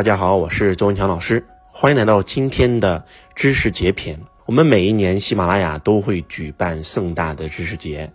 大家好，我是周文强老师，欢迎来到今天的知识节篇。我们每一年喜马拉雅都会举办盛大的知识节，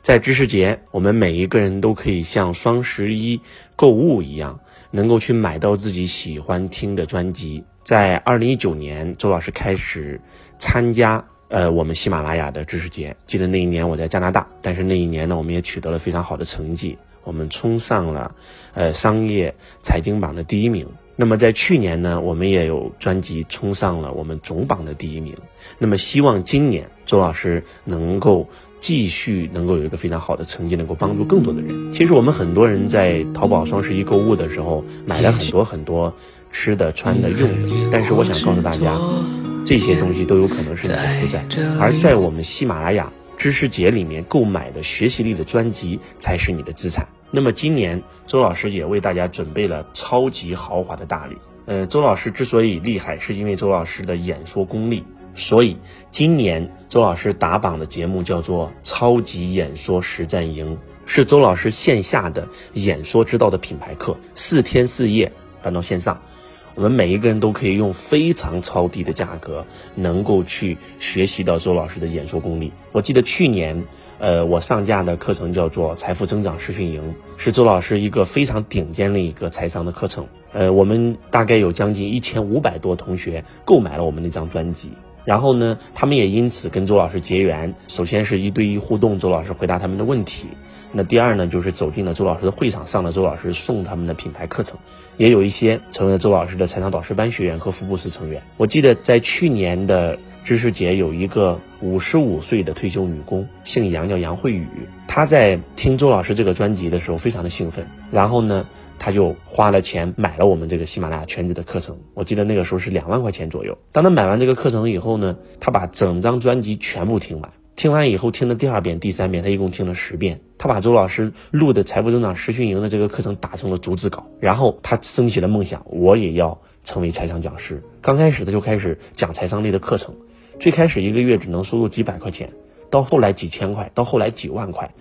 在知识节，我们每一个人都可以像双十一购物一样，能够去买到自己喜欢听的专辑。在二零一九年，周老师开始参加呃我们喜马拉雅的知识节。记得那一年我在加拿大，但是那一年呢，我们也取得了非常好的成绩，我们冲上了呃商业财经榜的第一名。那么在去年呢，我们也有专辑冲上了我们总榜的第一名。那么希望今年周老师能够继续能够有一个非常好的成绩，能够帮助更多的人。其实我们很多人在淘宝双十一购物的时候，买了很多很多吃的、穿的、用的，但是我想告诉大家，这些东西都有可能是你的负债。而在我们喜马拉雅知识节里面购买的学习力的专辑，才是你的资产。那么今年周老师也为大家准备了超级豪华的大礼。呃，周老师之所以厉害，是因为周老师的演说功力。所以今年周老师打榜的节目叫做《超级演说实战营》，是周老师线下的演说之道的品牌课，四天四夜搬到线上，我们每一个人都可以用非常超低的价格，能够去学习到周老师的演说功力。我记得去年。呃，我上架的课程叫做《财富增长实训营》，是周老师一个非常顶尖的一个财商的课程。呃，我们大概有将近一千五百多同学购买了我们那张专辑，然后呢，他们也因此跟周老师结缘。首先是一对一互动，周老师回答他们的问题。那第二呢，就是走进了周老师的会场，上了周老师送他们的品牌课程，也有一些成为了周老师的财商导师班学员和福布斯成员。我记得在去年的。知识节有一个五十五岁的退休女工，姓杨，叫杨慧宇。她在听周老师这个专辑的时候，非常的兴奋。然后呢，她就花了钱买了我们这个喜马拉雅全职的课程。我记得那个时候是两万块钱左右。当她买完这个课程以后呢，她把整张专辑全部听完。听完以后，听了第二遍、第三遍，她一共听了十遍。她把周老师录的财富增长实训营的这个课程打成了逐字稿。然后她升起了梦想，我也要成为财商讲师。刚开始，她就开始讲财商类的课程。最开始一个月只能收入几百块钱，到后来几千块，到后来几万块，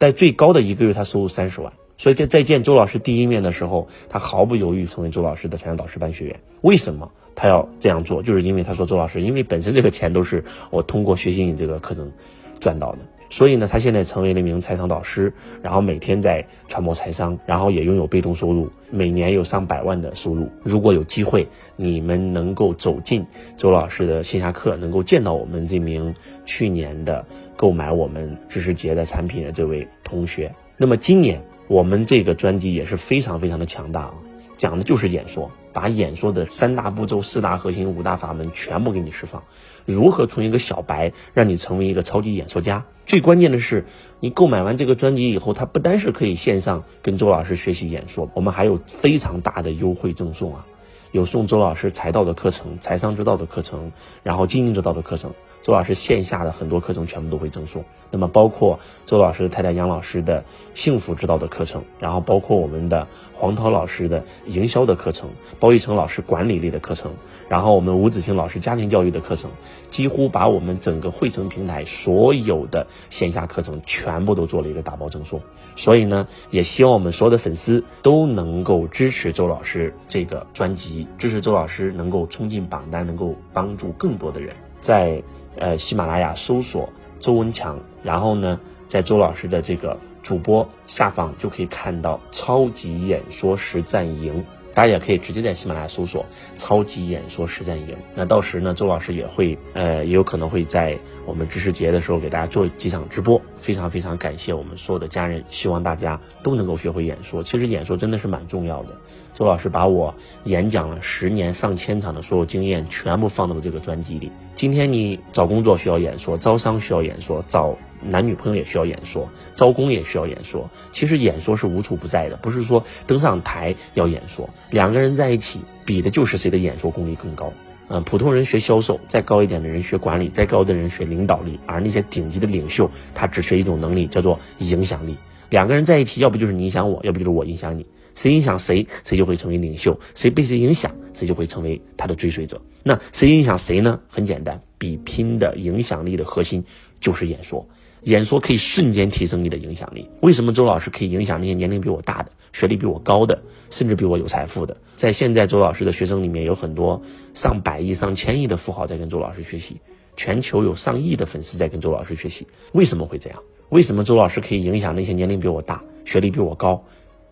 在最高的一个月他收入三十万。所以在在见周老师第一面的时候，他毫不犹豫成为周老师的财商导师班学员。为什么他要这样做？就是因为他说周老师，因为本身这个钱都是我通过学习你这个课程赚到的。所以呢，他现在成为了一名财商导师，然后每天在传播财商，然后也拥有被动收入，每年有上百万的收入。如果有机会，你们能够走进周老师的线下课，能够见到我们这名去年的购买我们知识节的产品的这位同学，那么今年我们这个专辑也是非常非常的强大啊，讲的就是演说。把演说的三大步骤、四大核心、五大法门全部给你释放，如何从一个小白让你成为一个超级演说家？最关键的是，你购买完这个专辑以后，它不单是可以线上跟周老师学习演说，我们还有非常大的优惠赠送啊！有送周老师财道的课程、财商之道的课程，然后经营之道的课程。周老师线下的很多课程全部都会赠送，那么包括周老师太太杨老师的幸福之道的课程，然后包括我们的黄涛老师的营销的课程，包玉成老师管理类的课程，然后我们吴子清老师家庭教育的课程，几乎把我们整个汇成平台所有的线下课程全部都做了一个打包赠送。所以呢，也希望我们所有的粉丝都能够支持周老师这个专辑，支持周老师能够冲进榜单，能够帮助更多的人在。呃，喜马拉雅搜索周文强，然后呢，在周老师的这个主播下方就可以看到超级演说实战营。大家也可以直接在喜马拉雅搜索“超级演说实战营”。那到时呢，周老师也会，呃，也有可能会在我们知识节的时候给大家做几场直播。非常非常感谢我们所有的家人，希望大家都能够学会演说。其实演说真的是蛮重要的。周老师把我演讲了十年、上千场的所有经验全部放到了这个专辑里。今天你找工作需要演说，招商需要演说，找。男女朋友也需要演说，招工也需要演说。其实演说是无处不在的，不是说登上台要演说。两个人在一起比的就是谁的演说功力更高。嗯，普通人学销售，再高一点的人学管理，再高的人学领导力，而那些顶级的领袖，他只学一种能力，叫做影响力。两个人在一起，要不就是你影响我，要不就是我影响你。谁影响谁，谁就会成为领袖；谁被谁影响，谁就会成为他的追随者。那谁影响谁呢？很简单，比拼的影响力的核心就是演说。演说可以瞬间提升你的影响力。为什么周老师可以影响那些年龄比我大的、学历比我高的，甚至比我有财富的？在现在周老师的学生里面，有很多上百亿、上千亿的富豪在跟周老师学习，全球有上亿的粉丝在跟周老师学习。为什么会这样？为什么周老师可以影响那些年龄比我大、学历比我高，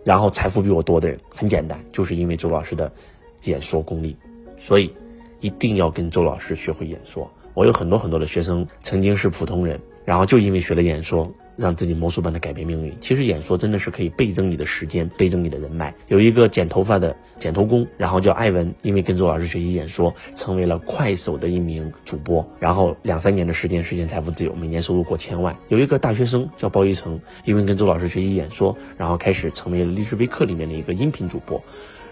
然后财富比我多的人？很简单，就是因为周老师的演说功力。所以，一定要跟周老师学会演说。我有很多很多的学生曾经是普通人，然后就因为学了演说，让自己魔术般的改变命运。其实演说真的是可以倍增你的时间，倍增你的人脉。有一个剪头发的剪头工，然后叫艾文，因为跟周老师学习演说，成为了快手的一名主播，然后两三年的时间实现财富自由，每年收入过千万。有一个大学生叫包一成，因为跟周老师学习演说，然后开始成为了励志微课里面的一个音频主播。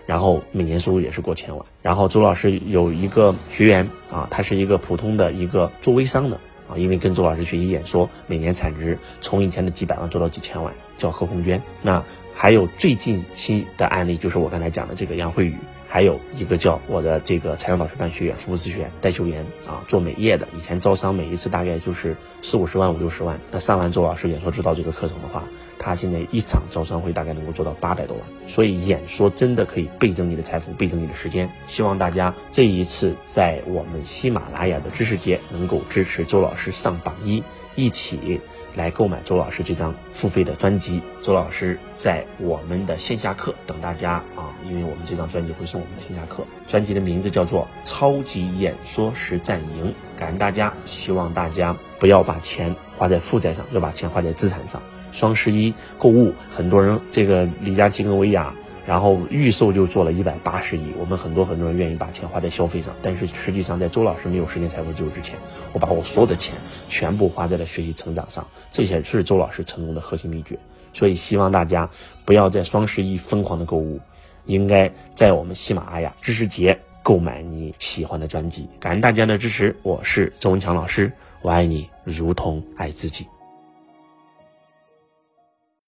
然后每年收入也是过千万。然后周老师有一个学员啊，他是一个普通的一个做微商的啊，因为跟周老师学习演说，每年产值从以前的几百万做到几千万，叫何红娟。那还有最近期的案例，就是我刚才讲的这个杨慧宇。还有一个叫我的这个财商导师办学员福布斯学院戴秀妍啊，做美业的，以前招商每一次大概就是四五十万五六十万，那上完周老师演说指导这个课程的话，他现在一场招商会大概能够做到八百多万，所以演说真的可以倍增你的财富，倍增你的时间。希望大家这一次在我们喜马拉雅的知识节能够支持周老师上榜一，一起。来购买周老师这张付费的专辑，周老师在我们的线下课等大家啊，因为我们这张专辑会送我们的线下课，专辑的名字叫做《超级演说实战营》，感恩大家，希望大家不要把钱花在负债上，要把钱花在资产上。双十一购物，很多人这个李佳琦跟薇娅。然后预售就做了一百八十亿，我们很多很多人愿意把钱花在消费上，但是实际上在周老师没有时间财富自由之前，我把我所有的钱全部花在了学习成长上，这些是周老师成功的核心秘诀。所以希望大家不要在双十一疯狂的购物，应该在我们喜马拉雅知识节购买你喜欢的专辑。感恩大家的支持，我是周文强老师，我爱你如同爱自己。